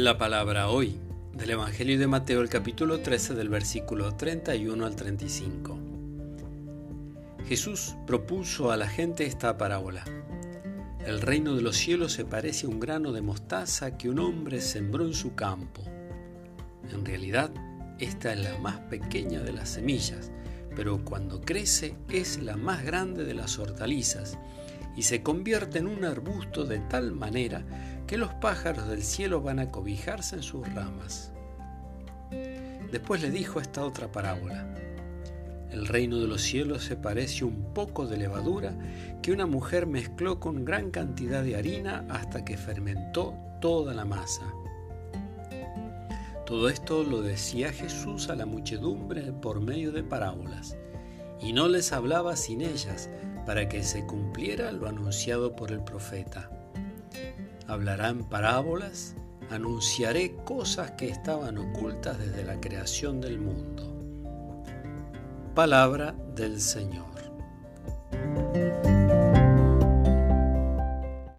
La palabra hoy del Evangelio de Mateo el capítulo 13 del versículo 31 al 35. Jesús propuso a la gente esta parábola. El reino de los cielos se parece a un grano de mostaza que un hombre sembró en su campo. En realidad, esta es la más pequeña de las semillas, pero cuando crece es la más grande de las hortalizas y se convierte en un arbusto de tal manera que los pájaros del cielo van a cobijarse en sus ramas. Después le dijo esta otra parábola. El reino de los cielos se parece un poco de levadura que una mujer mezcló con gran cantidad de harina hasta que fermentó toda la masa. Todo esto lo decía Jesús a la muchedumbre por medio de parábolas, y no les hablaba sin ellas, para que se cumpliera lo anunciado por el profeta. Hablará en parábolas, anunciaré cosas que estaban ocultas desde la creación del mundo. Palabra del Señor.